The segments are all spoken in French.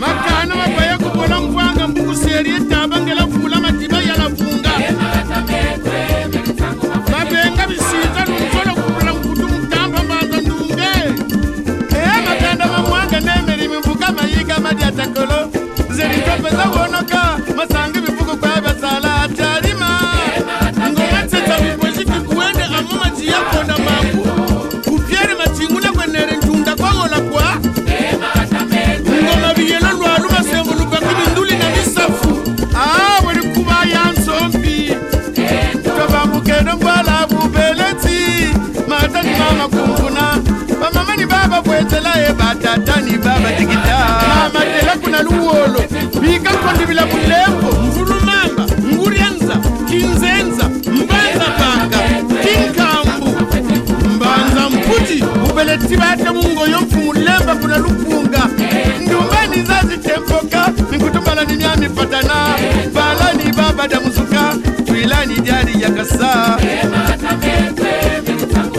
makana mabaya kubona ngwanga mbukuse eri na luwolo bikakhondivila mulembo ngulumamba ngurianza kinzenza mbanza panga kinkambu. Mbanza mputi ubeletiba ate mungoyo mpfu mulemba kuna lupunga ndumbani zazitemboka nikutumbalani myamifatana balani babadamuzuka twilani dyali yakasa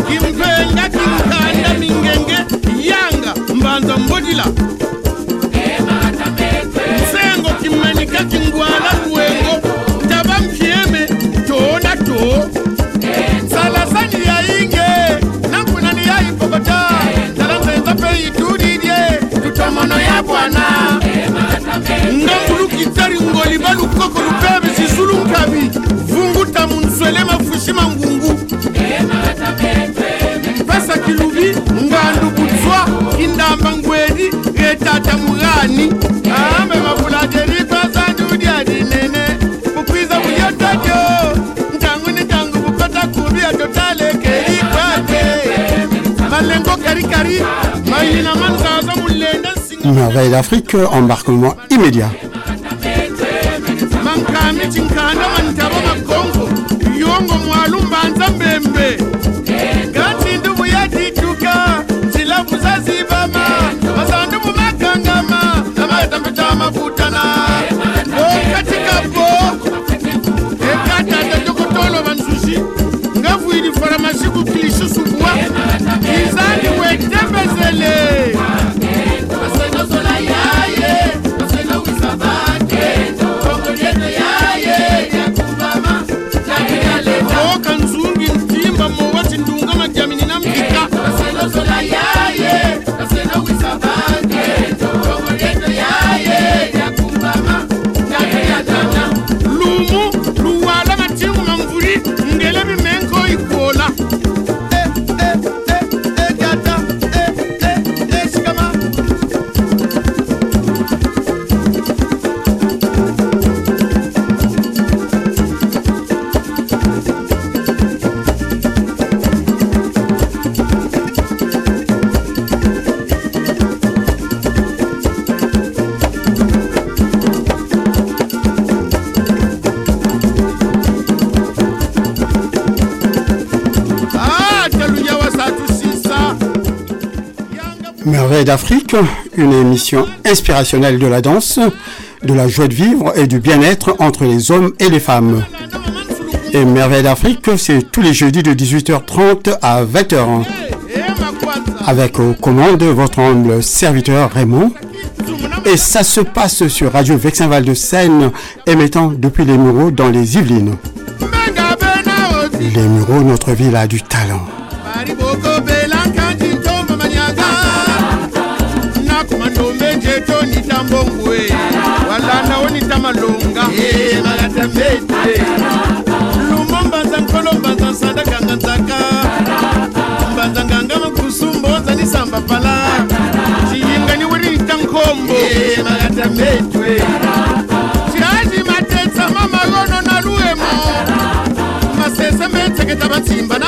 kimpenga kimkanda mingenge yanga mbanza mbodila. Ngambulukitari ngoli balukoko lupebe sisulu nkabi vunguta pesa kilubi ngandu mugani ambe bukwiza ntangu ni ntangu bukota kubi atotalekelikate malengo karikari mayina manzaza Merveille d'Afrique, embarquement immédiat. Man can't meet in Canada. D'Afrique, une émission inspirationnelle de la danse, de la joie de vivre et du bien-être entre les hommes et les femmes. Et Merveille d'Afrique, c'est tous les jeudis de 18h30 à 20h. Eh, makwanza. Avec aux commandes votre humble serviteur Raymond. Et ça se passe sur Radio Vexinval de Seine, émettant depuis les Mureaux dans les Yvelines. Les Mureaux, notre ville a du talent. jeto nita mbongu e wala na onita malonga. Eh, Malatambete lumo mbanza nkolo mbanza nsandakanga nzaka. Mbanza nganga makusumbo nzanisamba pala. Ciyingani wiri nita nkombo. Eh, Malatambetwe ciaji matetsa mamagono na luemo. Masese metseketa batsimba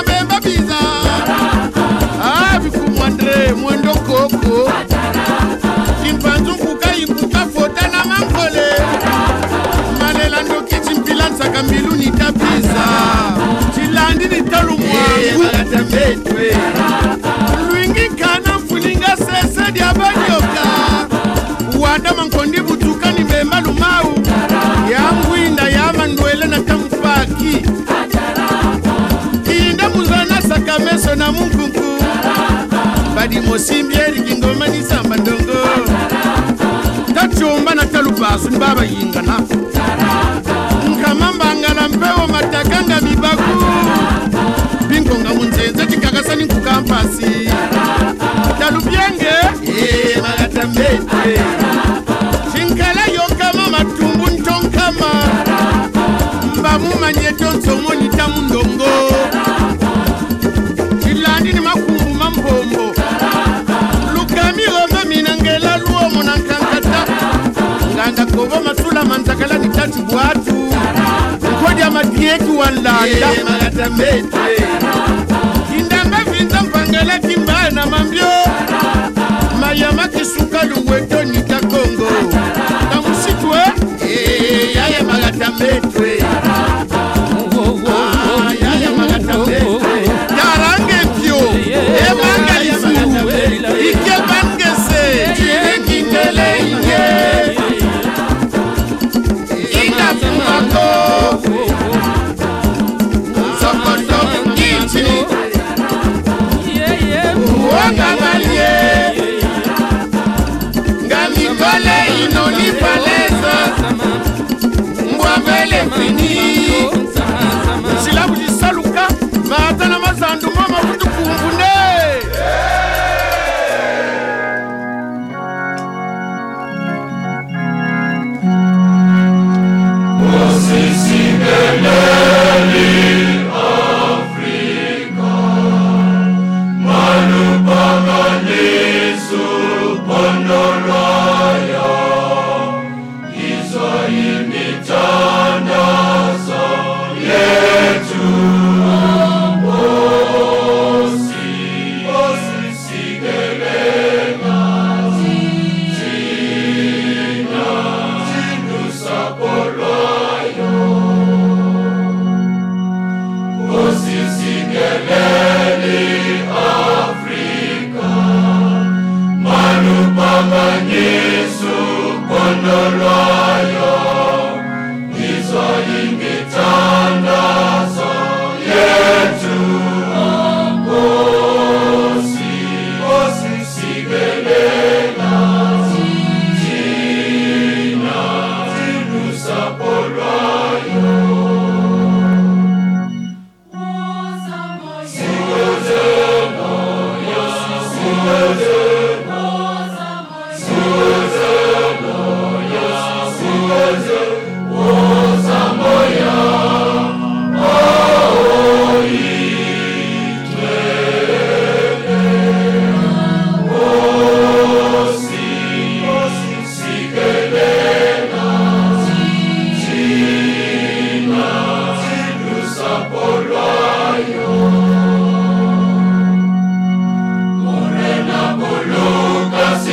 badimosimbi eliki ngoma nisamba ndongo tacumba na talubasu ni babayingana nkamambangala mpewo mataka nga bibaku bingonga munzenze tikakasani nkukampasi talubyenge eh, magatamete kata mbete kindamba vindo mpangela kimba na mambio. Mayama kisuka luweto nika kongo. Na musitwe eyaya eh, makata mbetwe すみ。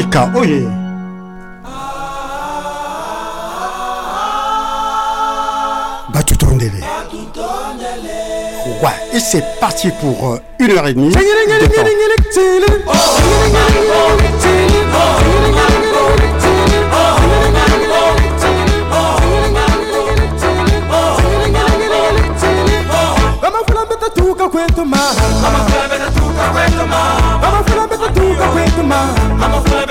Afrika, oye. Batutondele. Ouais, et c'est parti pour euh, une heure et demie.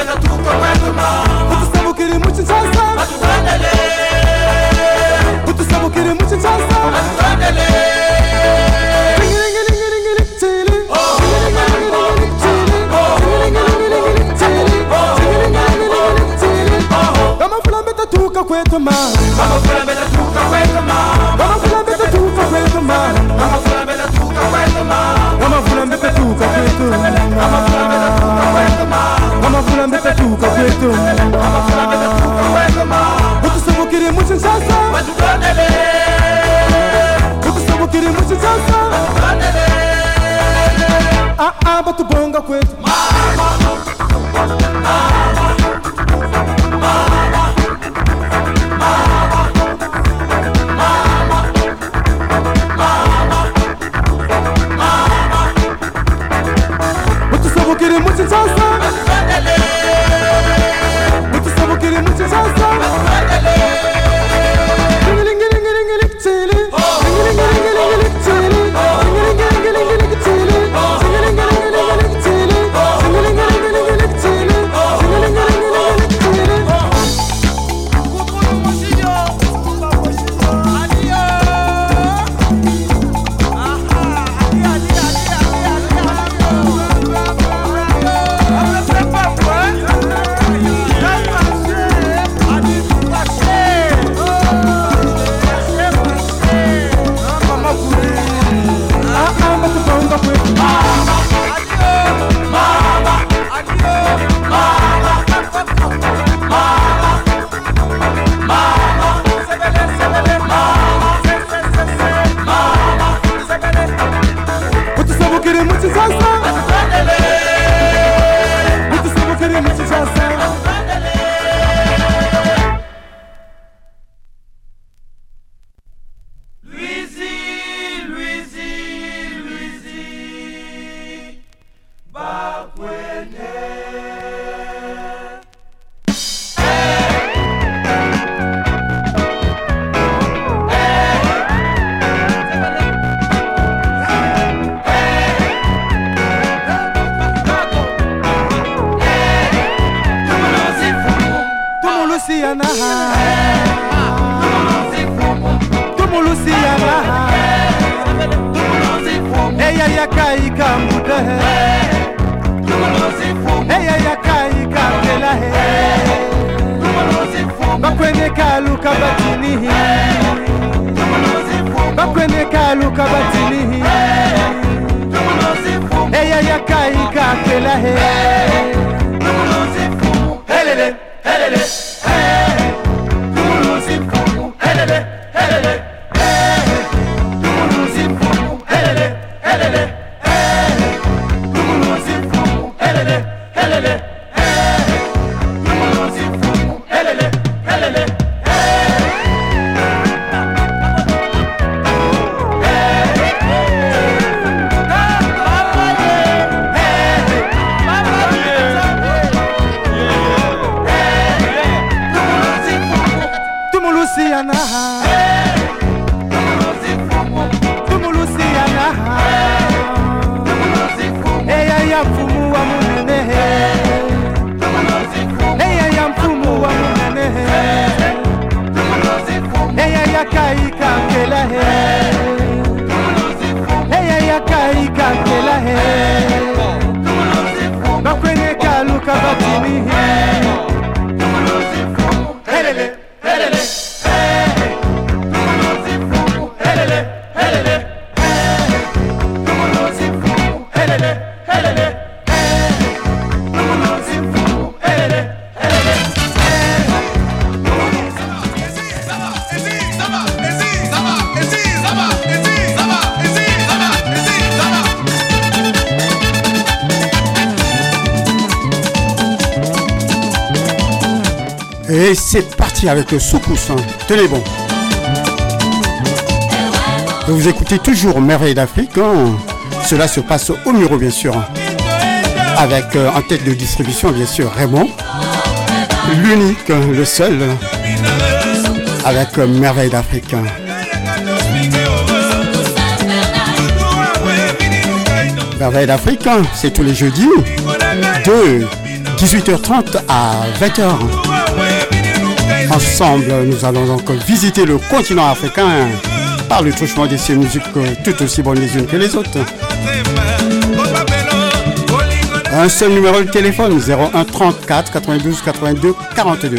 na tuka kwetu ma Kutu samu kiri muchi chansa Matuandele Kutu samu kiri muchi chansa Matuandele Tuka kwetu ma Mama fula mbeta tuka kwetu ma Mama fula mbeta tuka kwetu ma Mama fula mbeta tuka kwetu ma Mama fula mbeta tuka kwetu ma Mama fula mbeta tuka kwetu ma Amafula mbete tuka kwetu Utusema kirimu sasa Utusema kirimu sasa Ah ah batubonga Mama, Mama Mama Mama avec le sous-pouce. hein. Tenez bon. Vous écoutez toujours Merveille d'Afrique. hein. Cela se passe au Muro, bien sûr. Avec euh, en tête de distribution, bien sûr, Raymond. L'unique, hein, le seul. Avec euh, Merveille d'Afrique. Merveille d'Afrique, c'est tous les jeudis. De 18h30 à 20h. Ensemble, nous allons donc visiter le continent africain par le truchement de ces musiques euh, tout aussi bonnes les unes que les autres. Un seul numéro de téléphone 01 34 92 82 42.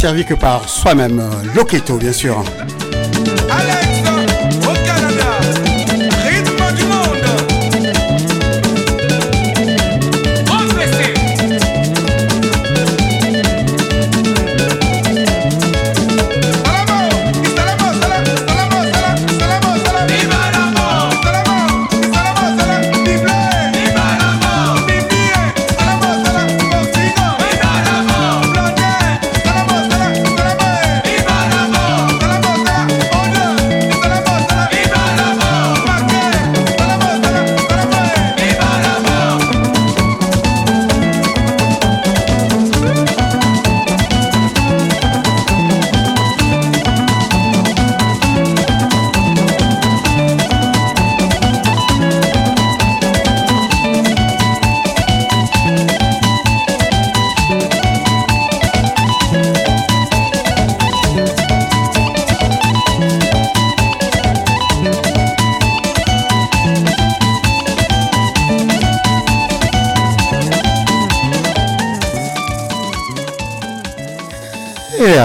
servi que par soi-même. Euh, Loketo, bien sûr.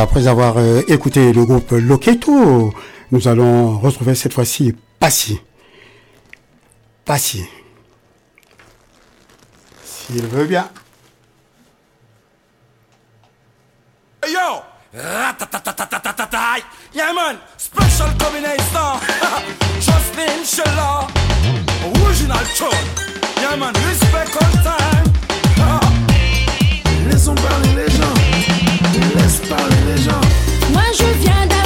après avoir euh, écouté le groupe Loketo, nous allons retrouver cette fois-ci Passy. Passy. S'il veut bien. Yo! Yeah man, special combination. Justin Shellaw, original tune. Yeah man, respect on time. Laissons parler les gens les. Moi je viens d'un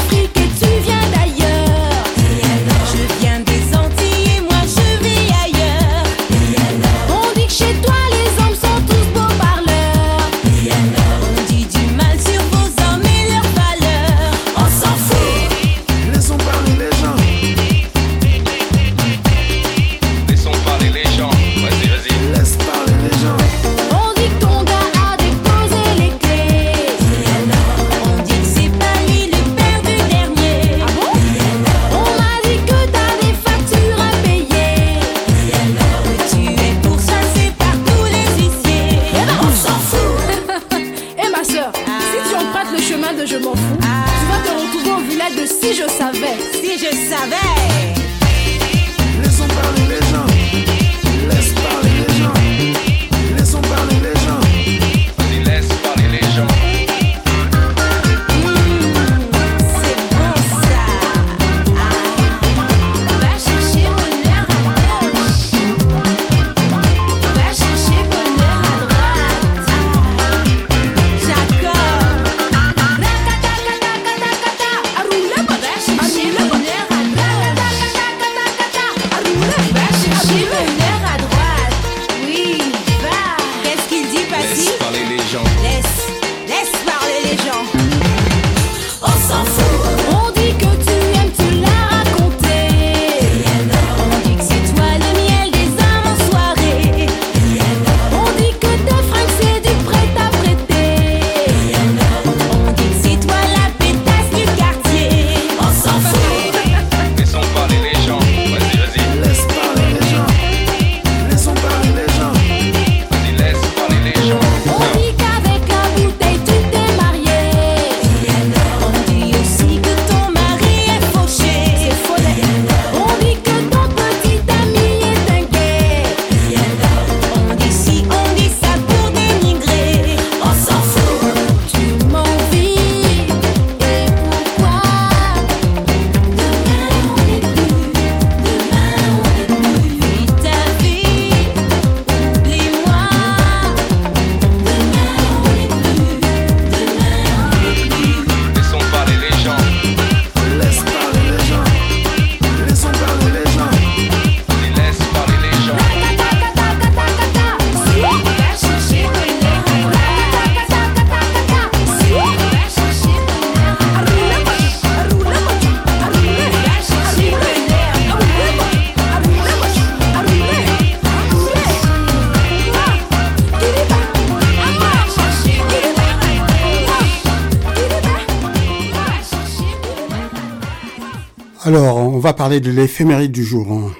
On va parler de l'éphéméride du jour. Hein.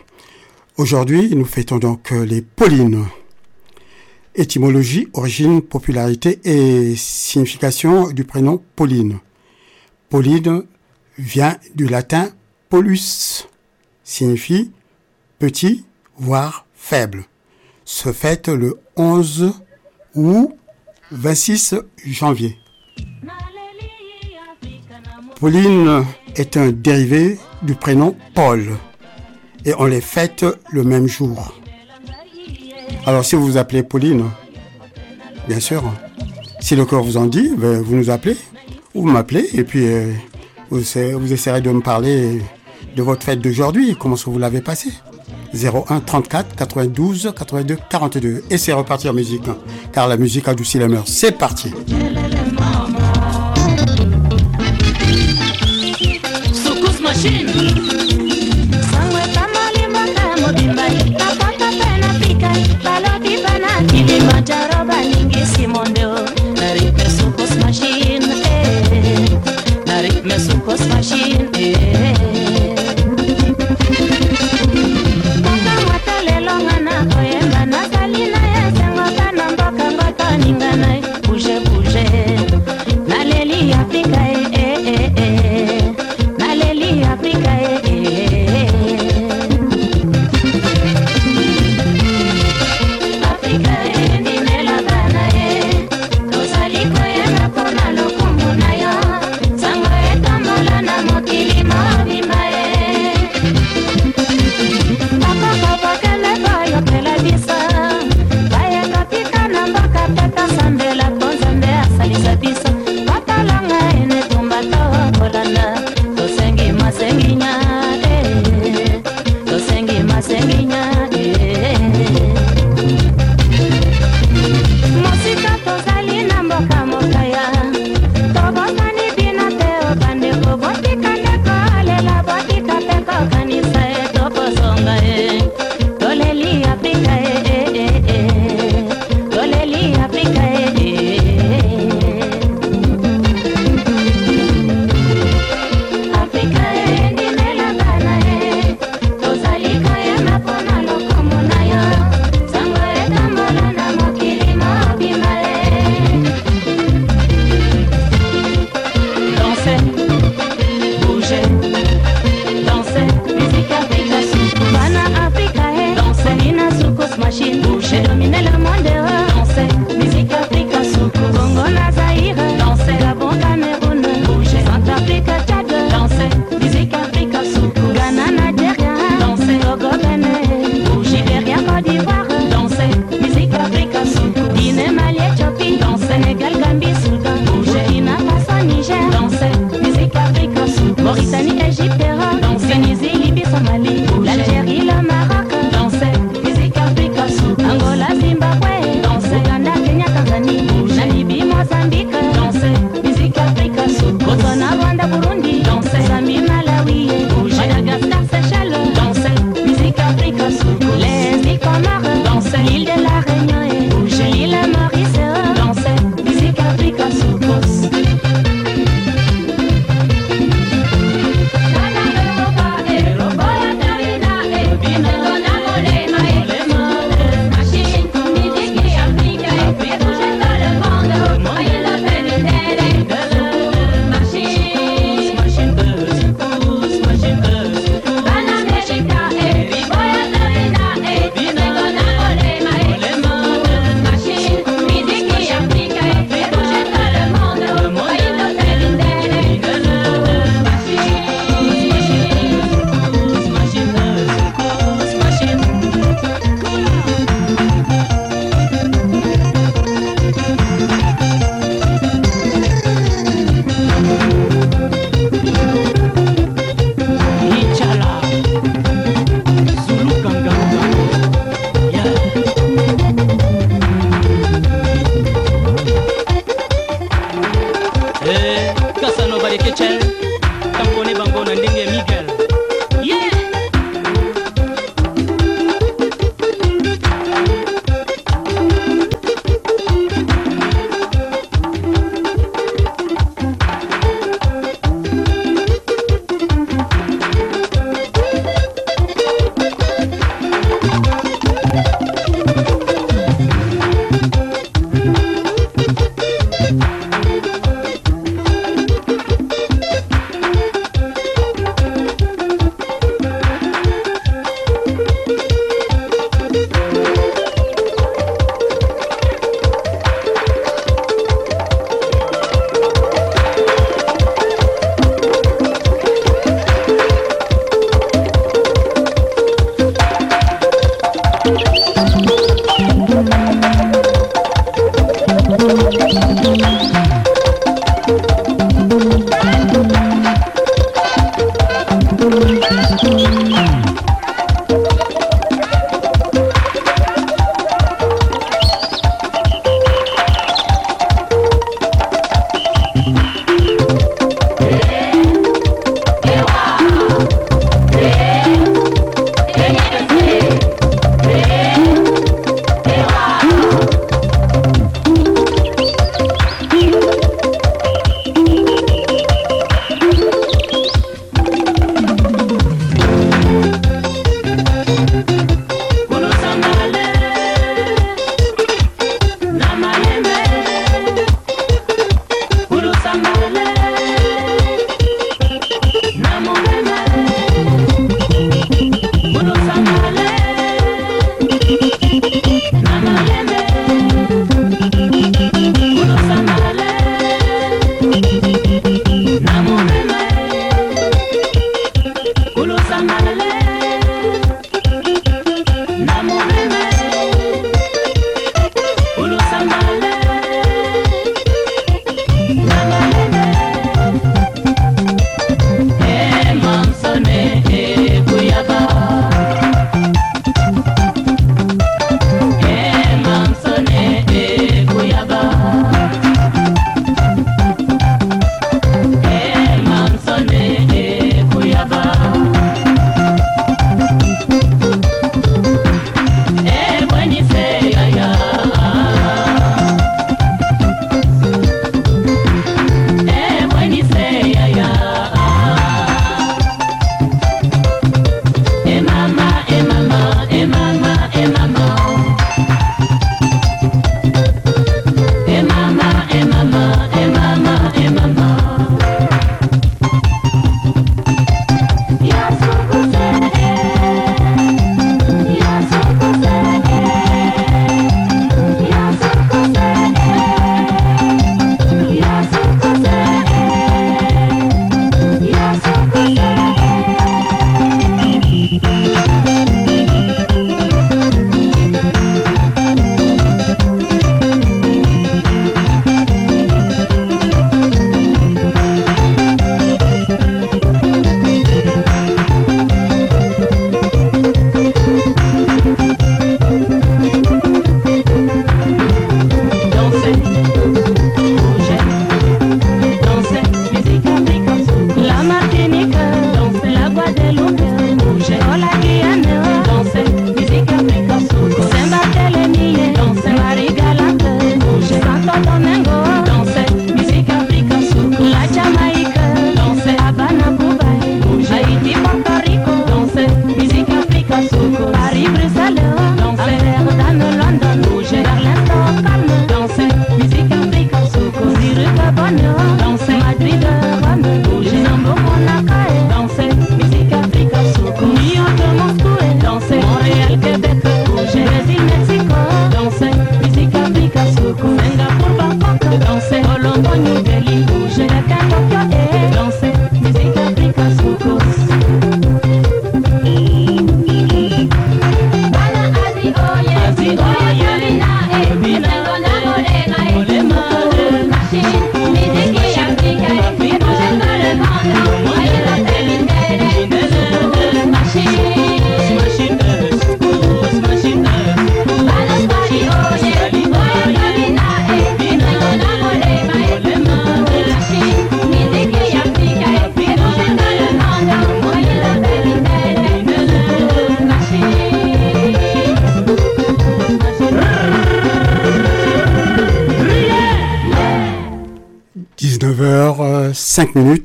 Aujourd'hui, nous fêtons donc euh, les Paulines. Étymologie, origine, popularité et signification du prénom Pauline. Pauline vient du latin polus, signifie petit, voire faible. Se fête le 11 ou 26 janvier. Pauline est un dérivé du prénom Paul. Et on les fête le même jour. Alors si vous vous appelez Pauline, bien sûr, si le corps vous en dit, ben, vous nous appelez, ou vous m'appelez, et puis euh, vous, vous, de me parler de votre fête d'aujourd'hui, comment vous l'avez passée? 01 34 92 82 42. Et c'est reparti en musique, hein, car la musique adoucit les mœurs. C'est parti. ningana.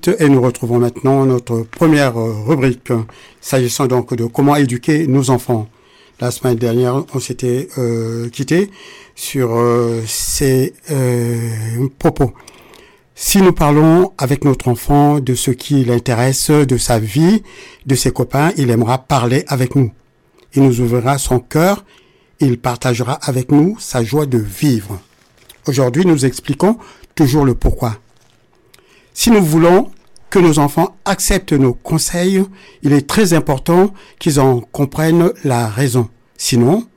19h05 minutes et nous retrouvons maintenant notre première euh, rubrique s'agissant donc de comment éduquer nos enfants. La semaine dernière, on s'était euh, quitté sur euh, ces euh, propos. Si nous parlons avec notre enfant de ce qui l'intéresse, de sa vie, de ses copains, il aimera parler avec nous. Il nous ouvrira son cœur, il partagera avec nous sa joie de vivre. Aujourd'hui, nous expliquons toujours le pourquoi. Si nous voulons que nos enfants acceptent nos conseils, il est très important qu'ils en comprennent la raison. Sinon,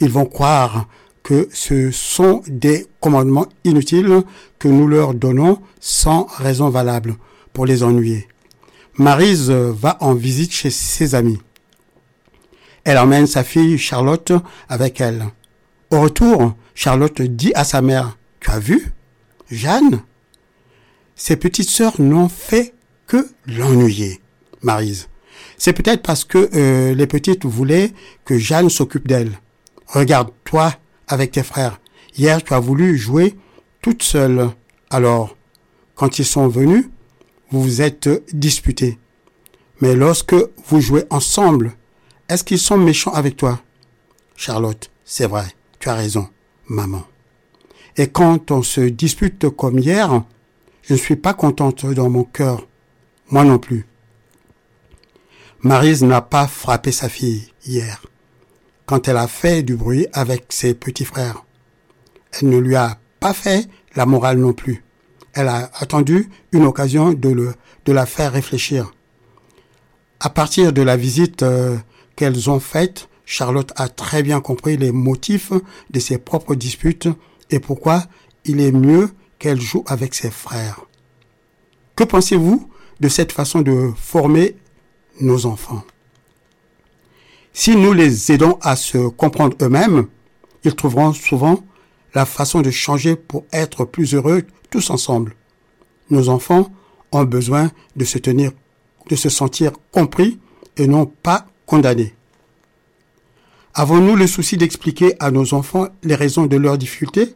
ils vont croire que ce sont des commandements inutiles que nous leur donnons sans raison valable pour les ennuyer. Marise va en visite chez ses amis. Elle emmène sa fille Charlotte avec elle. Au retour, Charlotte dit à sa mère, Tu as vu Jeanne? Ses petites sœurs n'ont fait que l'ennuyer, Marise. C'est peut-être parce que euh, les petites voulaient que Jeanne s'occupe d'elle. Regarde-toi avec tes frères. Hier, tu as voulu jouer toute seule. Alors, quand ils sont venus, vous vous êtes disputés. Mais lorsque vous jouez ensemble, est-ce qu'ils sont méchants avec toi? Charlotte, c'est vrai, tu as raison, maman. Et quand on se dispute comme hier, je ne suis pas contente dans mon cœur. Moi non plus. Marise n'a pas frappé sa fille hier, quand elle a fait du bruit avec ses petits frères. Elle ne lui a pas fait la morale non plus. Elle a attendu une occasion de, la faire réfléchir. À partir de la visite euh, qu'elles ont faite, Charlotte a très bien compris les motifs de ses propres disputes et pourquoi il est mieux qu'elle joue avec ses frères. Que pensez-vous de cette façon de former nos enfants Si nous les aidons à se comprendre eux-mêmes, ils trouveront souvent la façon de changer pour être plus heureux tous ensemble. Nos enfants ont besoin de se tenir, de se sentir compris et non pas condamnés. Avons-nous le souci d'expliquer à nos enfants les raisons de leurs difficultés?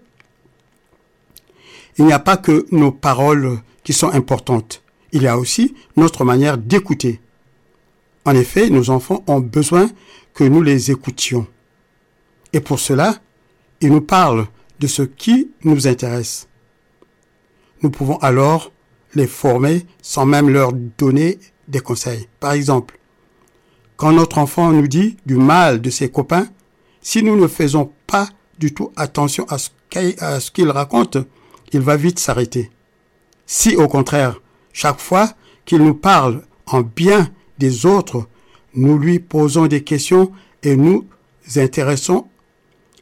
Il n'y a pas que nos paroles qui sont importantes. Il y a aussi notre manière d'écouter. En effet, nos enfants ont besoin que nous les écoutions. Et pour cela, ils nous parlent de ce qui nous intéresse. Nous pouvons alors les former sans même leur donner des conseils. Par exemple, quand notre enfant nous dit du mal de ses copains, si nous ne faisons pas du tout attention à ce qu'il raconte, il va vite s'arrêter. Si au contraire, chaque fois qu'il nous parle en bien des autres, nous lui posons des questions et nous intéressons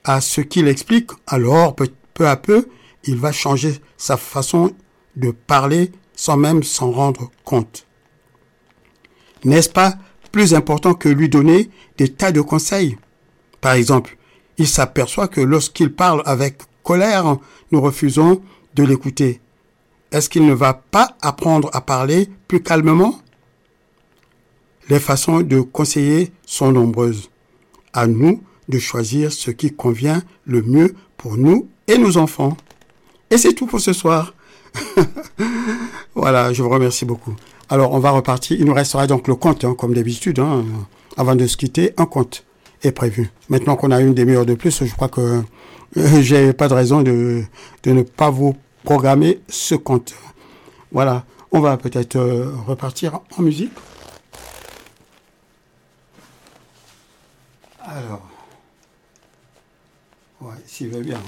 à ce qu'il explique, alors peu, à peu, il va changer sa façon de parler sans même s'en rendre compte. N'est-ce pas plus important que lui donner des tas de conseils? Par exemple, il s'aperçoit que lorsqu'il parle avec colère, nous refusons de l'écouter. Est-ce qu'il ne va pas apprendre à parler plus calmement? Les façons de conseiller sont nombreuses. À nous de choisir ce qui convient le mieux pour nous et nos enfants. Et c'est tout pour ce soir. voilà, je vous remercie beaucoup. Alors, on va repartir. Il nous restera donc le compte, hein, comme d'habitude. Hein. Avant de se quitter, un compte est prévu. Maintenant qu'on a une demi-heure de plus, je crois que euh, j'ai pas de raison de, de ne pas vous programmer ce compte. Voilà, on va peut-être euh, repartir en musique. Alors, ouais, s'il va bien.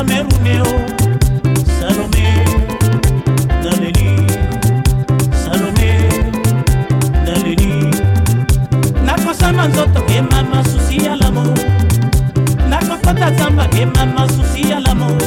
cameruneo salome naleli salome naleli nakosamba nzoto ema masusi ya lamo nakokota zamba ema masusi ya lamo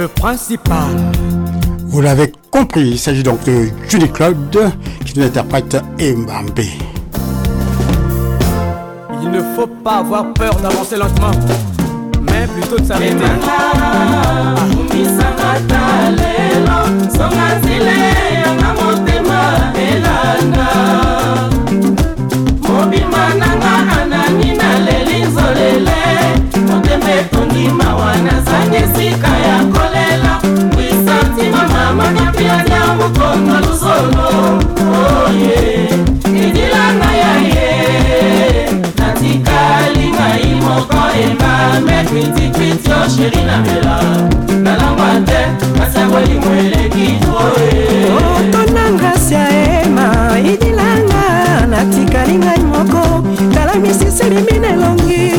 le principal. Vous l'avez compris, il s'agit donc de Julie Claude qui nous interprète Mbambe. Il ne faut pas avoir peur d'avancer lentement, mais plutôt de s'arrêter. mobima nanga anani naleli nzolele motema esika wisantima mama napiania mokono luzolo oye idilanga ya ye natikali ngai moko engame kwitikwiti o sheri na mela. Nalangwa te kasangoli mweleki oye otonanga sia ema idilanga natikali ngai moko. Tala misisi elimi na elongi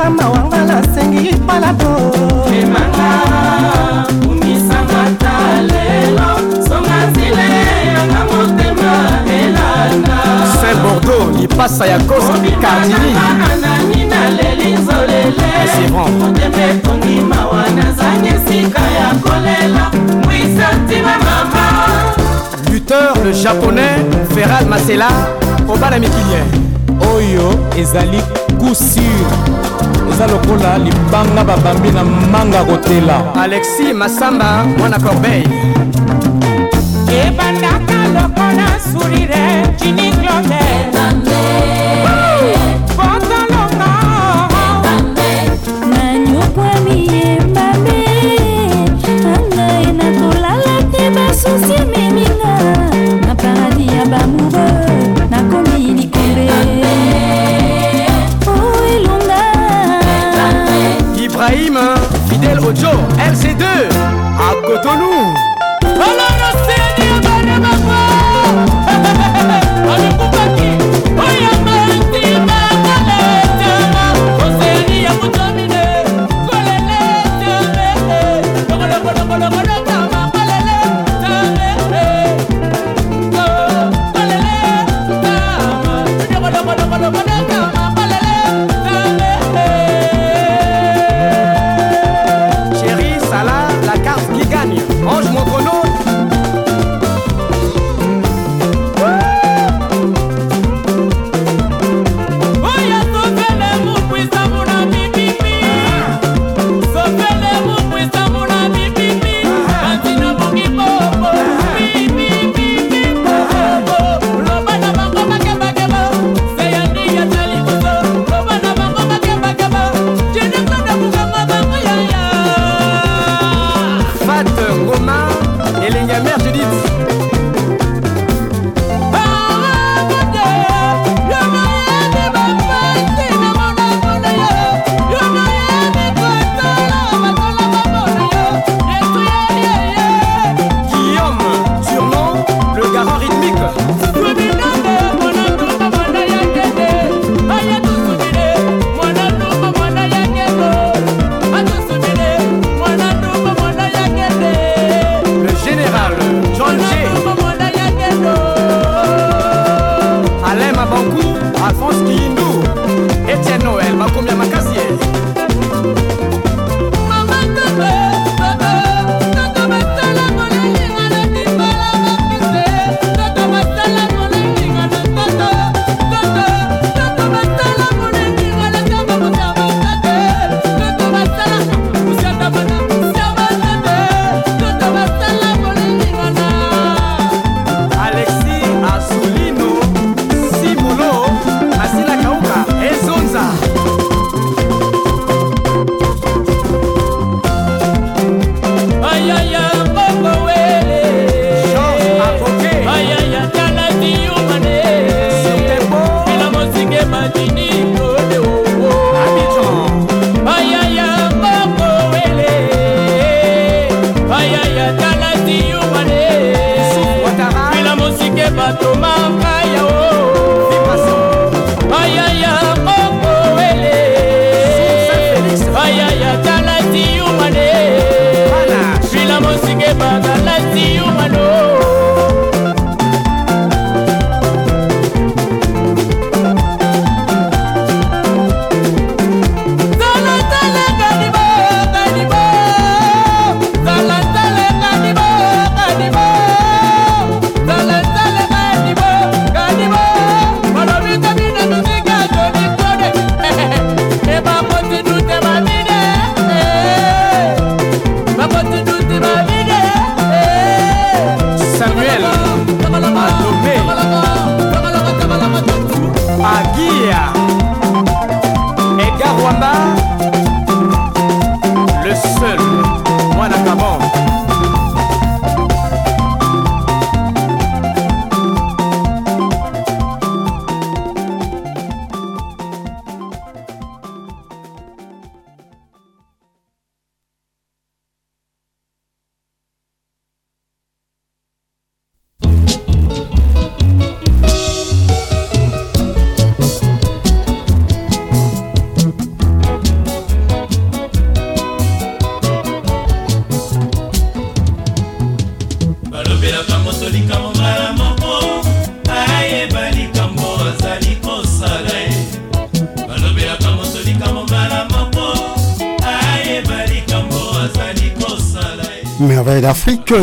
kimieleki kaka mawanga nasengi palato emanga umisangata lelo songa nzile yanga motema elanga Saint Bordeaux, lipasa ya kosi kardini. anani naleli nzolele C'est bon. motema etongi mawa nazangi esika ya kolela mwisa ntima mama Lutteur le japonais Ferral Masela, Obala Mikilien. Oyo ezali sûr eza lokola libanga babambi na manga kotela. Alexis Massamba, mwana Corbeil. ebandaka lokola surire ciniklode Ibrahim, fidèle au Joe, LC2, à.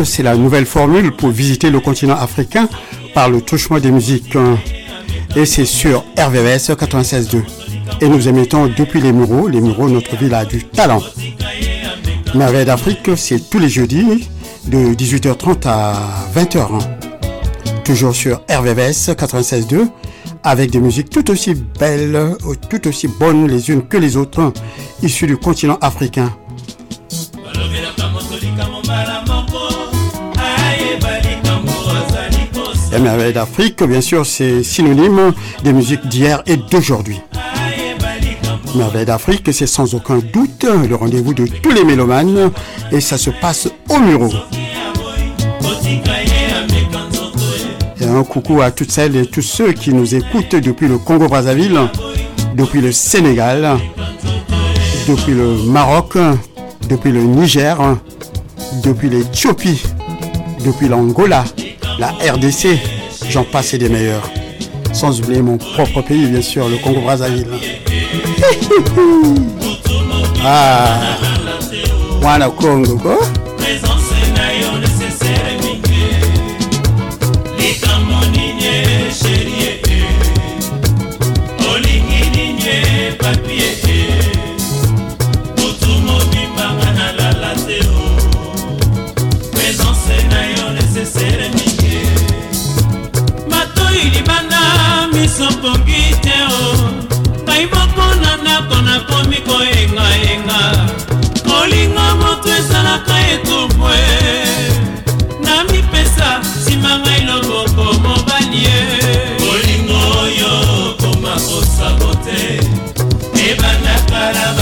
C'est la nouvelle formule pour visiter le continent africain par le touchement des musiques. Et c'est sur RVVS 96.2. Et nous émettons depuis les Mureaux. Les Mureaux, notre ville a du talent. Merveille d'Afrique, c'est tous les jeudis de 18h30 à 20h. hein. Toujours sur RVVS 96.2 avec des musiques tout aussi belles, tout aussi bonnes les unes que les autres, hein, issues du continent africain. Azali kosala La merveille d'Afrique, bien sûr, c'est synonyme des musiques d'hier et d'aujourd'hui. Merveille d'Afrique, c'est sans aucun doute le rendez-vous de tous les mélomanes et ça se passe au Muro. Et un coucou à toutes celles et tous ceux qui nous écoutent depuis le Congo-Brazzaville, depuis le Sénégal, depuis le Maroc, depuis le Niger, depuis l'Éthiopie, depuis l'Angola, la RDC, j'en passe des meilleurs. Sans oublier mon propre pays, bien sûr, le Congo-Brazzaville. ah, mwana Congo, quoi. da da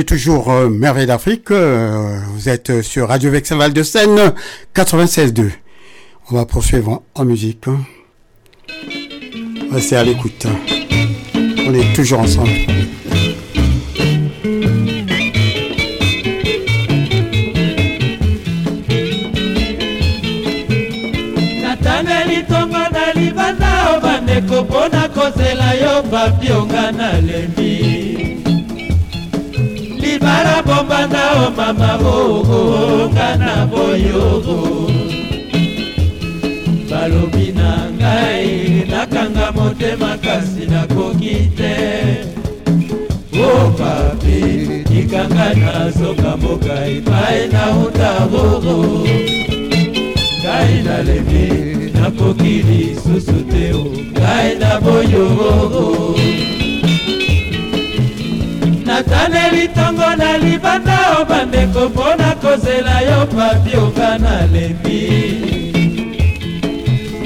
toujours euh, Merveille d'Afrique. euh, vous êtes sur Radio Vexaval de Seine 96.2. On va poursuivre en, musique. hein. Restez à l'écoute. On est toujours ensemble. O mama boonga na boyogo balobi na ngai nakanga motema kasi nakoki te. O papi ikanga nazoka mboka epai na utarogo ngai nalembi nakoki lisusu te o ngai na boyoro nataneli ntongo na libanda o bandeko mpo na kozela yo papi onga nalembi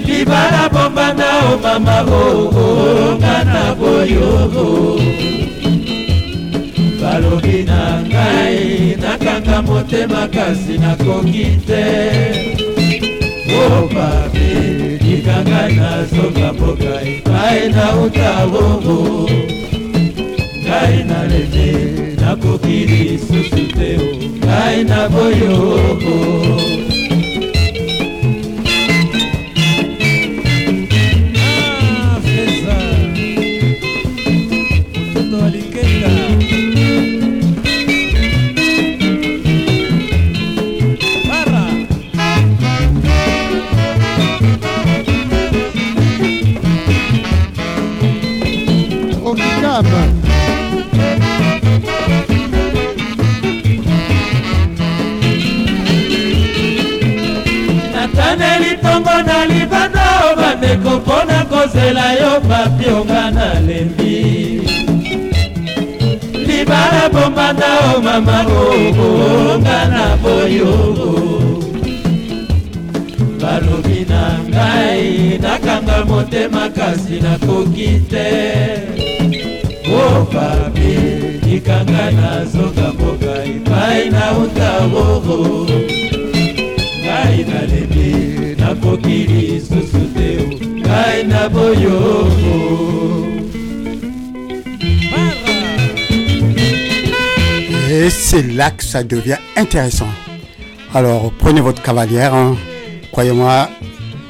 libala bombanda o mama oonga na boyoro balobi na ngai nakanga motema kasi nakoki te. O papi likanga nazonga mboka epai na utabongo ngai nalembi nakoki lisusu te o. Ngai na boyoko na kozela yo papionga nalembi libala bombanda o mama oonga na boyogo balobi na ngai nakanga motema kasi nakoki te. O papi likanga nazoka mboka epai na utarogo ngai nalembi na boyoko Et c'est là que ça devient intéressant. Alors prenez votre cavalière. hein. Croyez-moi,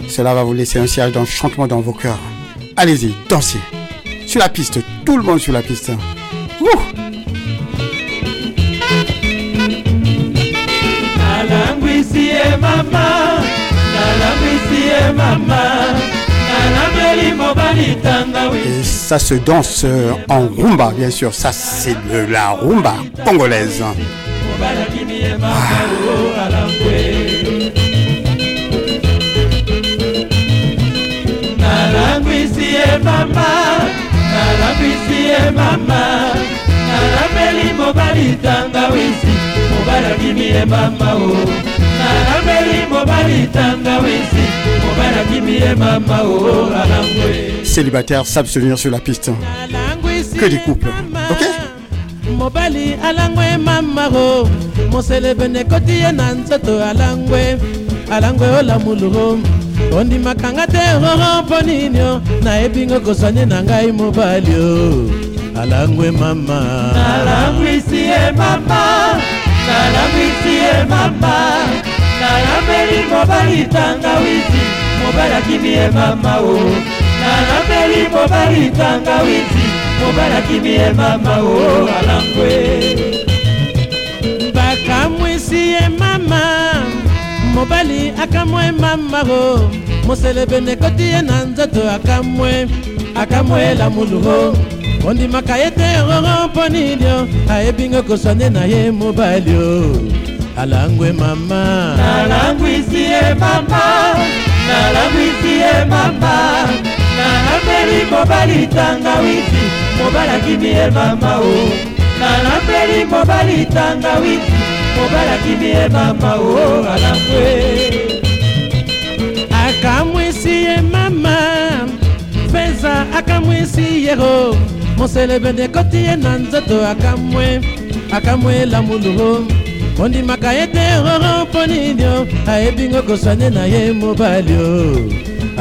cela va vous laisser un siège d'enchantement dans vos cœurs. Allez-y, dansez. Sur la piste, tout le monde sur la piste. Ouh mama Et ça se danse euh, en rumba, bien sûr. Ça, c'est de la rumba congolaise. Ah. mobali tanga wisi mobala kimie mama o nalambeli mobali tangawisi mobali akimi ye mama o alangwe. Célibataires s'abstenir sur la piste. Que des couples. Ok? Mobali alangwe mamaro moselebene ekoti ye na nzoto alangwe. Alangwe olamuluho ondimakanga te roro mpo nini o nayebingo kosanye na ngai mobali o alangwe mama. Nalangwisi ye mama. Nalangwisi ye mama nalambeli mobali tangawisi mobali akimi ye mama o. Nalambeli mobali tangawisi mobali akimi ye mama o alangwe. Bakamwisi ye mama mobali akamwe mama o. Moselebene ekoti ye na nzoto akamwe akamwela muluho ondimaka ye te roro mpo nini o ayebingo koswane na ye mobali o alangwe mama. Nalangwisi ye mama nalangwisi ye mama. Nalambeli mobali tangawisi mobali akimi ye mama o nalambeli mobali tangawisi mobali akimi ye mama o alangwe akamwisi ye mama. Feza akamwisi yero moselebende ekoti ye na nzoto akamwe. Akamwe lamuluho ondimaka ye te roro mpo nini o ayebingo koswane na ye mobali o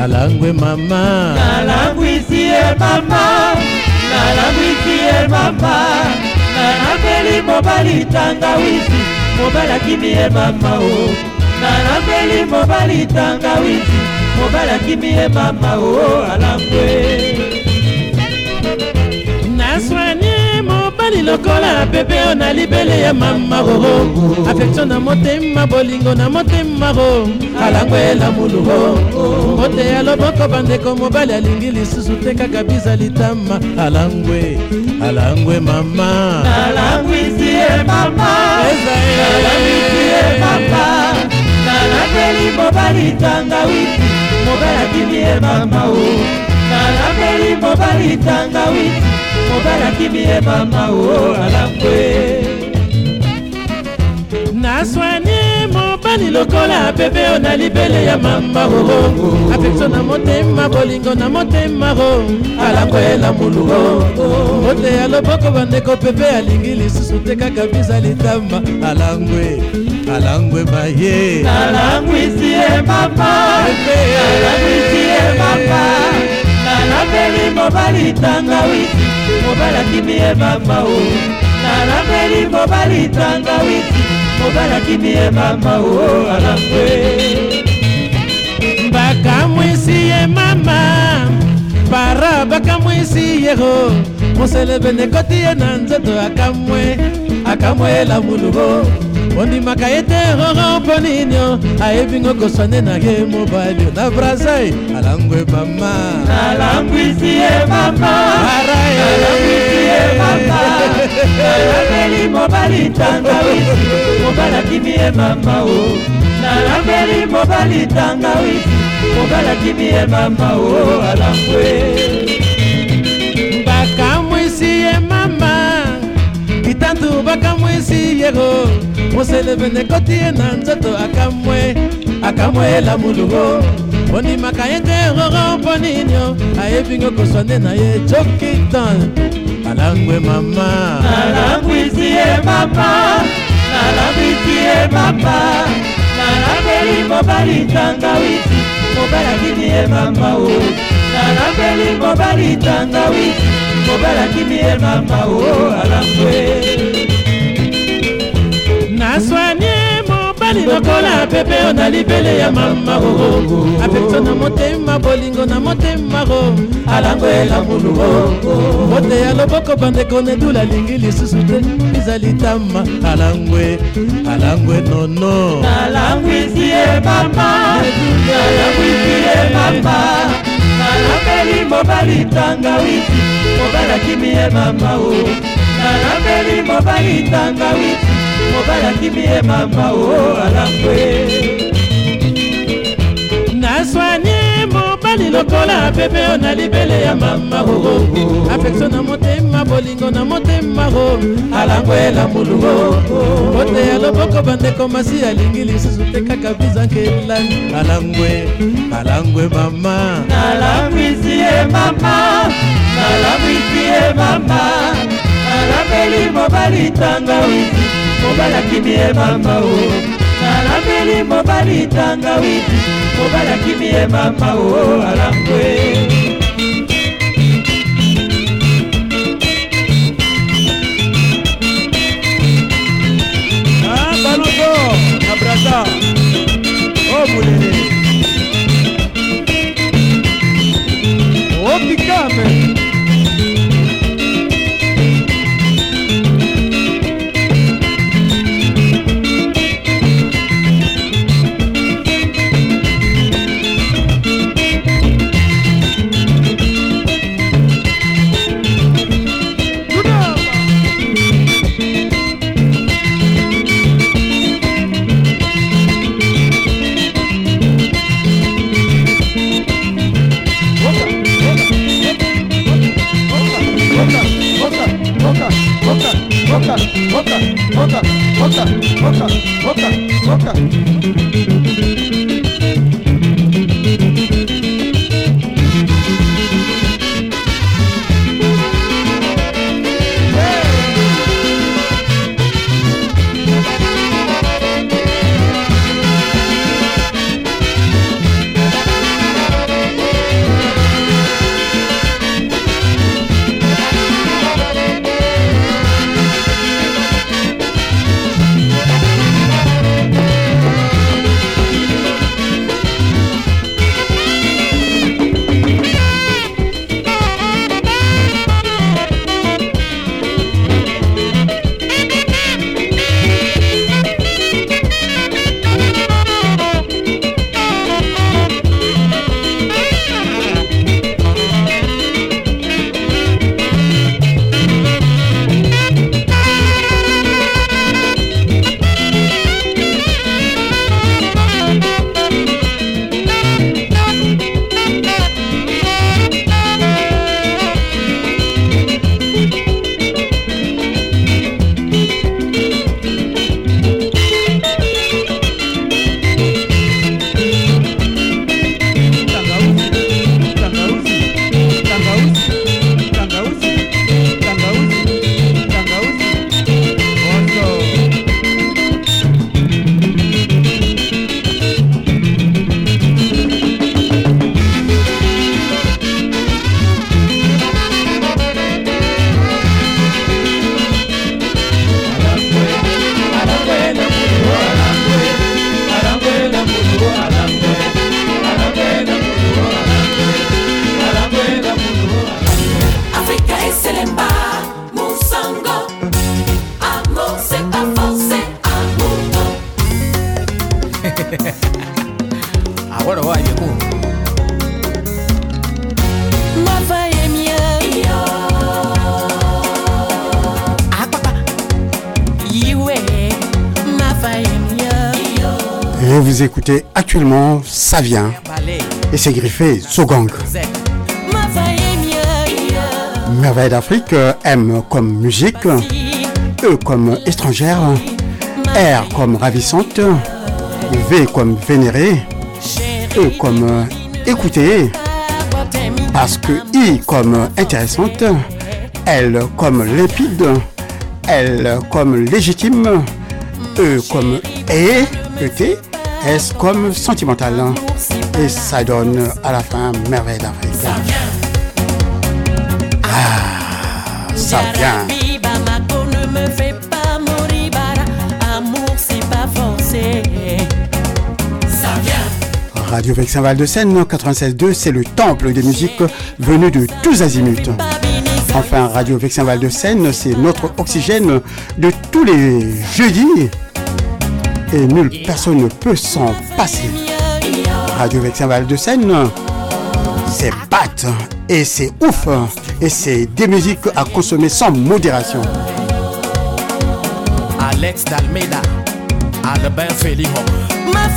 alangwe mama. Nalangwisi ye mama. Nalangwisi ye mama. Nalambeli mobali tangawisi mobali akimi ye mama o. Nalambeli mobali tangawisi mobali akimi ye mama o. Alangwe mobali lokola bebe o na libele ya mama roro. Affektio na motema bolingo na motema ro alangwela muluho mbote ya loboko bandeko mobali alingi lisusu te kaka biza litama. Alangwe alangwe mama nalangwisi ye mama nalangwisi ye mama nalambeli mobali tangawisi mobali akimi ye mama o nalambeli mobali tangawi mobalaki miyebama o alakwe naswani mobali lokola pepeo na libele ya mamba oo afektio na motema bolingo na motema o alakwe na mulu o ote ya loboko bandeko pepe alingi lisusu te kaka biza litamba. Alangwe alangwe baye. Alangwisi ye mama. Alangwisi ye mama. Nalambeli mobali tangawisi mobali akimi ye mama o nalambeli mobali tangawisi mobali akimi ye mama o alangwe bakamwisi ye mama para bakamwisi yero moselebene ekoti ye na nzoto akamwe akamwela muluho ondimaka ye te roro mpo ninio ayebingo koswane na ye mobali na brazai alangwe mama. Nalangwisi ye mama. Nalangwisi ye mama. Nalambeli mobali tangawisi. Mobali akimi ye mama o. Nalambeli mobali tangawisi. Mobali akimi ye mama o. Alangwe esi yego moselebene koti ye na nzoto akamwe akamwela mulugo onimaka ye nge roro mpo nini o ayebingi okozwa nde na ye jokiton nalangwe mama. Nalangwisi ye papa nalangwisi ye papa nalambeli mobali ntangawisi mobalakini ye mama o. Nalambeli mobali ntangawisi mobalakini ye mama o alangwe. Naswani mobali lokola pepe o na libele ya mama roro. Affektio na motema bolingo na motema ro alangwela muluho mbote ya loboko bandeko nedula alingi lisusu te. Ezali tama alangwe alangwe nono. Nalangwisi ye mama nalangwisi ye mama. Nalambeli mobali tangawisi mobali akimi ye mama o nalambeli mobali tangawisi mobali akimi ye mama o alangwe naswani mobali lokola pepe o na libele ya mama roro affektio na motema bolingo na motema ro alangwela muluho mbote ya loboko bandeko masi alingi lisusu te kaka bizankelani alangwe alangwe mama. Nalangwisi ye mama nalangwisi ye mama. Nalambeli mobali tangawisi mobali mobalakimi ye mama o nalambeli mobali tanga witi mobalakimi ye mama o alangwe ah, braza. Oh, Obulele opikame oh, boca, boca, boca, boca, boca, boca. Ça vient. Et c'est griffé Zogang. Merveille d'Afrique euh, M comme musique, E comme étrangère, R comme ravissante, V comme vénérée, E comme euh, écouter, parce que I comme intéressante, L comme limpide, L comme légitime, E comme et, ET, S comme sentimental. Et ça donne à la fin Merveille d'Afrique. Ah, ça vient. Ça vient. Radio Vexin Val de Seine 96.2, c'est le temple des musiques venues de tous azimuts. Enfin, Radio Vexin Val de Seine, c'est notre oxygène de tous les jeudis. Et nulle personne ne peut s'en passer. Radio Vexin Val de Seine, c'est bat et c'est ouf. Et c'est des musiques à consommer sans modération. Alex Dalmeida, Albert Félix. Ma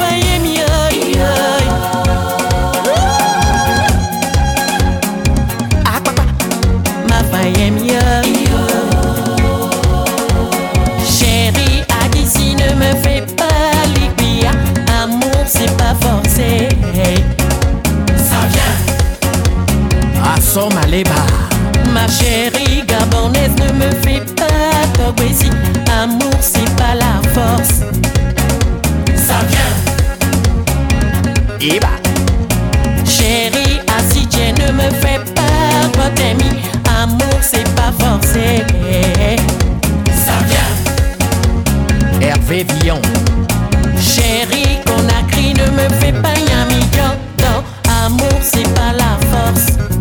Ma chérie gabonaise ne me fais pas poésie. Amour, c'est pas la force. Ça vient. Eba. Chérie, assidie, ne me fais pas mis. Amour, c'est pas forcé. Ça vient. Hervé Villon. Chérie, cri, ne me fais pas yami non. Amour, c'est pas la force.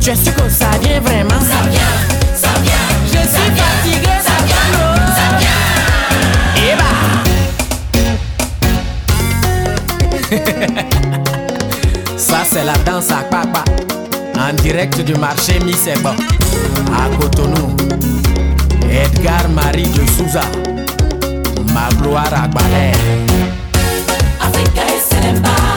Tu es sûr que ça vient vraiment Ça vient. Ça vient. Je suis fatiguée. Ça vient. Ça vient. Ça c'est la danse à papa En direct du marché Misebo À Cotonou Edgar Marie de Souza Ma gloire à Balais Africa el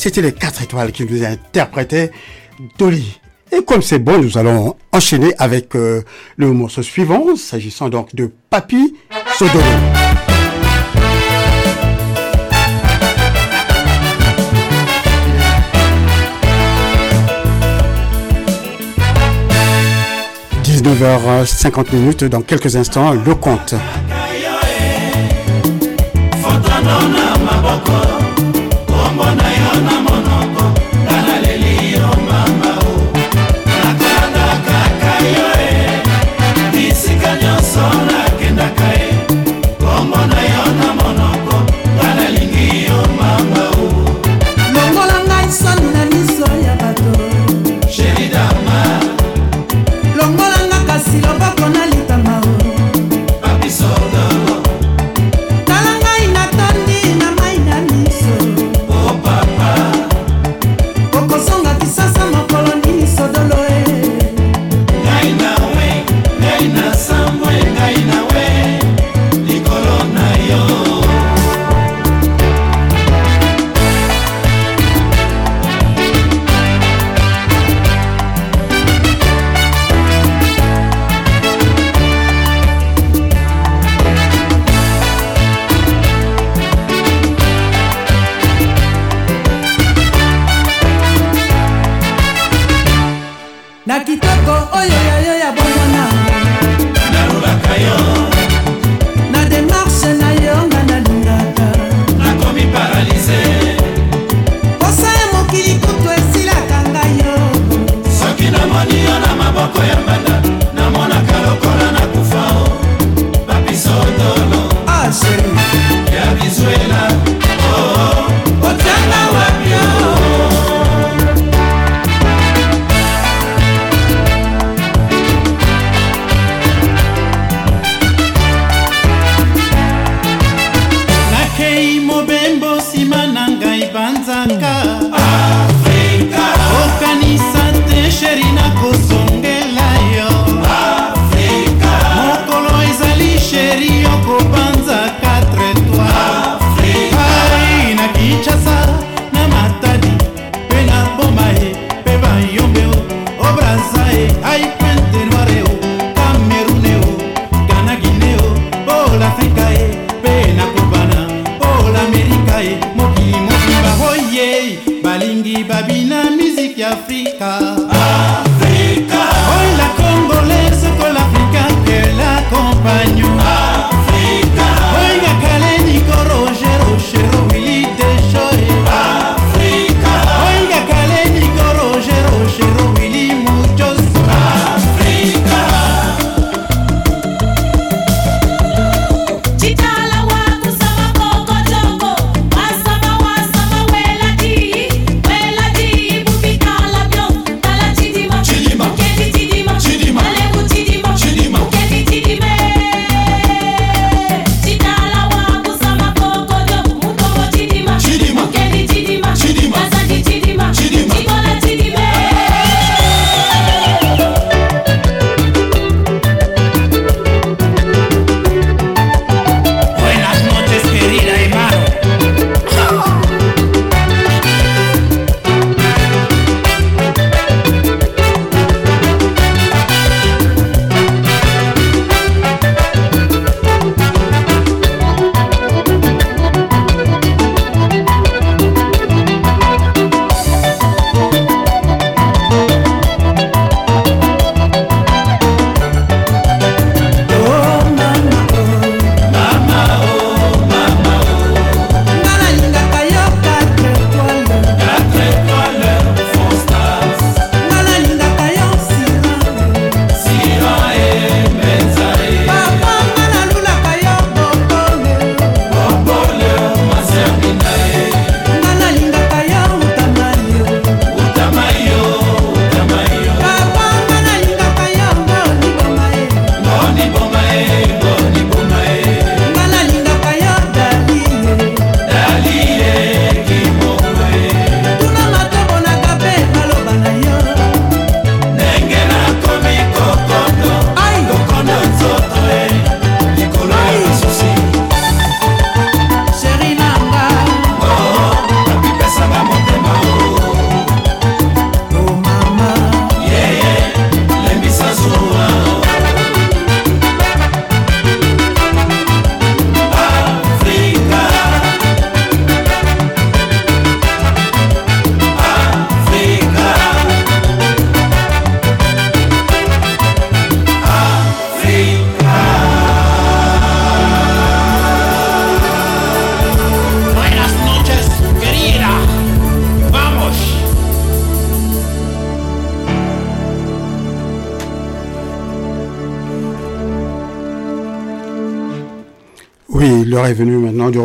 c'était les 4 étoiles qui nous interprétaient Dolly. Et comme c'est bon, nous allons enchaîner avec euh, le morceau suivant, s'agissant donc de Papi Sodolo. « 19h50 minutes dans quelques instants, le compte. Sayonara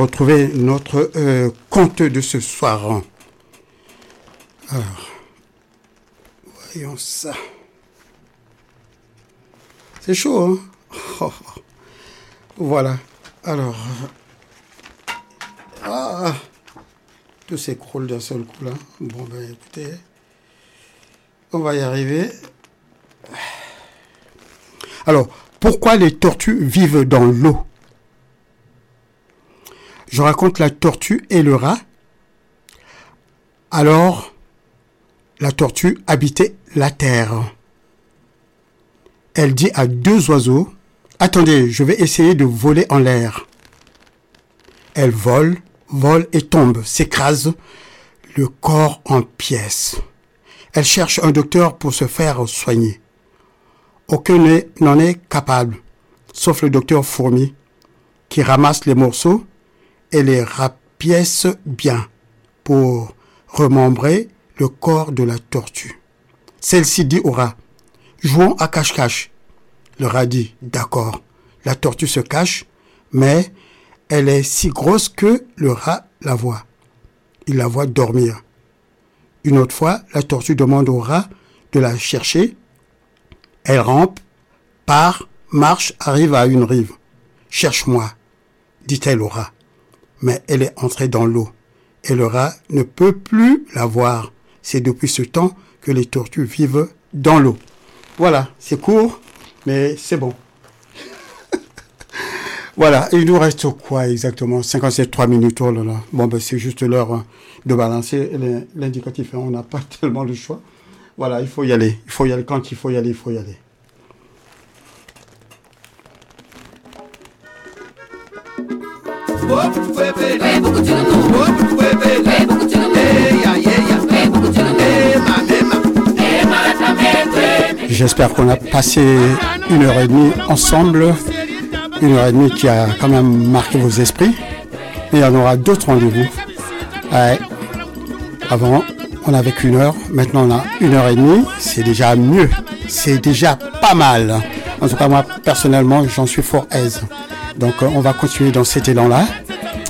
retrouver notre euh, conte de ce soir. Alors, voyons ça. C'est chaud, hein? Oh, oh. Voilà. Alors. Ah, tout s'écroule d'un seul coup là. Bon, ben écoutez, on va y arriver. Alors, pourquoi les tortues vivent dans l'eau? Je raconte la tortue et le rat. Alors, la tortue habitait la terre. Elle dit à deux oiseaux, Attendez, je vais essayer de voler en l'air. Elle vole, vole et tombe, s'écrase, le corps en pièces. Elle cherche un docteur pour se faire soigner. Aucun n'en est capable, sauf le docteur Fourmi, qui ramasse les morceaux et les rapièce bien pour remembrer le corps de la tortue. Celle-ci dit au rat, jouons à cache-cache. Le rat dit, d'accord. La tortue se cache, mais elle est si grosse que le rat la voit. Il la voit dormir. Une autre fois, la tortue demande au rat de la chercher. Elle rampe, part, marche, arrive à une rive. Cherche-moi, dit-elle au rat. Mais elle est entrée dans l'eau, et le rat ne peut plus la voir. C'est depuis ce temps que les tortues vivent dans l'eau. Voilà, c'est court, mais c'est bon. voilà, il nous reste quoi exactement? 57, 3 minutes, oh là là. Bon, ben, c'est juste l'heure hein, de balancer l'in- l'indicatif, hein. on n'a pas tellement le choix. Voilà, il faut y aller, il faut y aller, quand il faut y aller, il faut y aller. J'espère qu'on a passé une heure et demie ensemble, une heure et demie qui a quand même marqué vos esprits. Et il y en aura d'autres rendez-vous. Avant, on avait qu'une heure, maintenant on a une heure et demie, c'est déjà mieux, c'est déjà pas mal. En tout cas, moi, personnellement, j'en suis fort aise. Donc, on va continuer dans cet élan-là.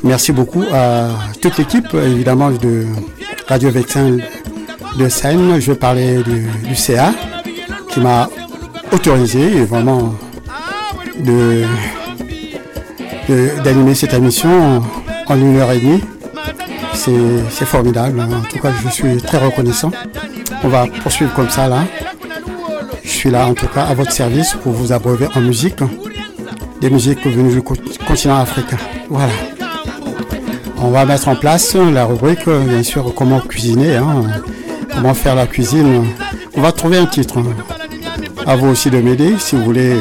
Merci beaucoup à toute l'équipe, évidemment, de Radio Vexin de Seine. Je parler du, du CA qui m'a autorisé vraiment de d'animer cette émission en une heure et demie. C'est formidable. En tout cas, je suis très reconnaissant. On va poursuivre comme ça là. Je suis là en tout cas à votre service pour vous abreuver en musique. Des musiques venues du co- continent africain. Voilà. On va mettre en place la rubrique, euh, bien sûr, comment cuisiner, hein, comment faire la cuisine. On va trouver un titre. À vous aussi de m'aider si vous voulez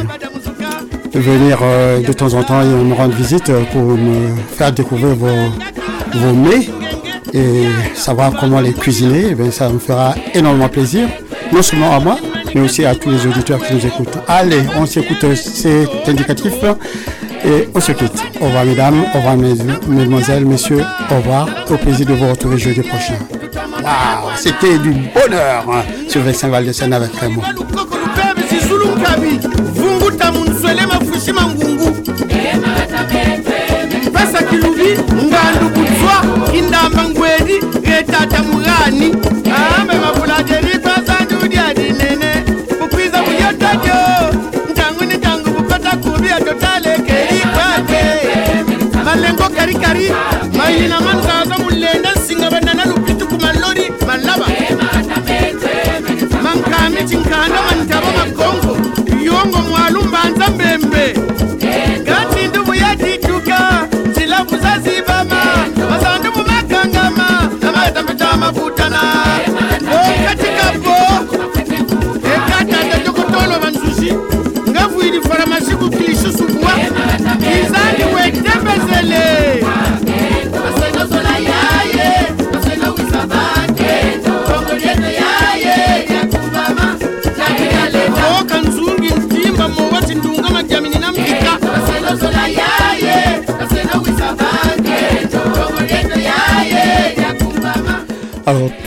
venir euh, de temps en temps et me rendre visite euh, pour me faire découvrir vos, vos mets et savoir comment les cuisiner. Eh ça me fera énormément plaisir, non seulement à moi, mais aussi à tous les auditeurs qui nous écoutent. Allez, on s'écoute cet indicatif et on se quitte. Au revoir mesdames, au revoir mes- mesdemoiselles, messieurs, au revoir. Au plaisir de vous retrouver jeudi prochain. Waouh, c'était du bonheur hein, sur Vexin Val de Seine avec Raymond. makabi vunguta munswele mafushi mangungu. Pesa kilubi ngandu kutswa kindamba ngwedi getata mugani ame mavulaje litwasa njudi adinene kukwiza kujotajo ntangu ni tangu kupata kubi atotalekelikake malengo karikari mayina manzazo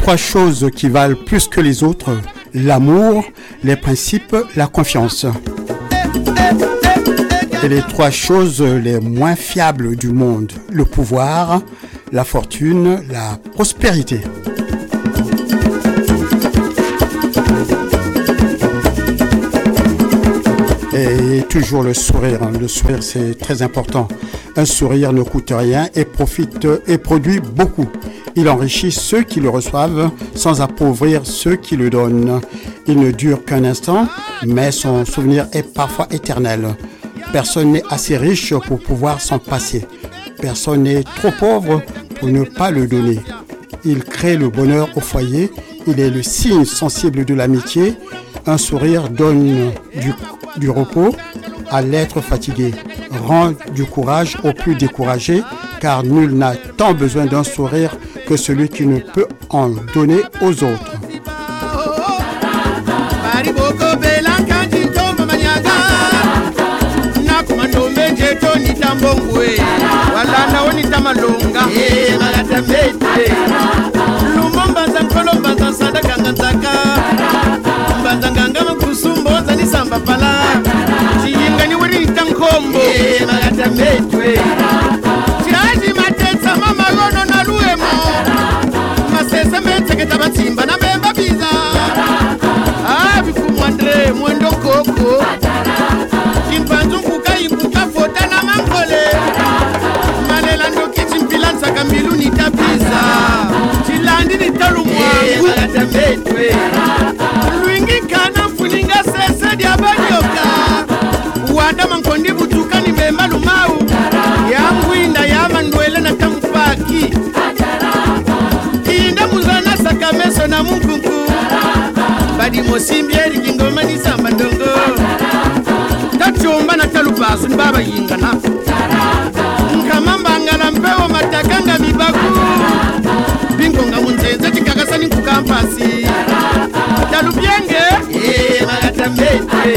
trois choses qui valent plus que les autres, l'amour, les principes, la confiance. Et les trois choses les moins fiables du monde, le pouvoir, la fortune, la prospérité. Et toujours le sourire. hein. Le sourire, c'est très important. Un sourire ne coûte rien et profite et produit beaucoup. Il enrichit ceux qui le reçoivent sans appauvrir ceux qui le donnent. Il ne dure qu'un instant, mais son souvenir est parfois éternel. Personne n'est assez riche pour pouvoir s'en passer. Personne n'est trop pauvre pour ne pas le donner. Il crée le bonheur au foyer. Il est le signe sensible de l'amitié. Un sourire donne du, repos à l'être fatigué, rend du courage au plus découragé, car nul n'a tant besoin d'un sourire que celui qui ne peut en donner aux autres. ni talu mwangu? Lwingi nkana mfuninga sese lya balyoka wadama nkondi butuka ni bemba lumau. Ya ngwinda yama ndwele na tamufaki kinda muzana sakameso na munkunku badimosimbye ligingoma ni samba ndongo. Tacomba na talupasu ni babayingana nkamambangala mpewo matakanga mibaku. pasi talubyenge eh, malatamete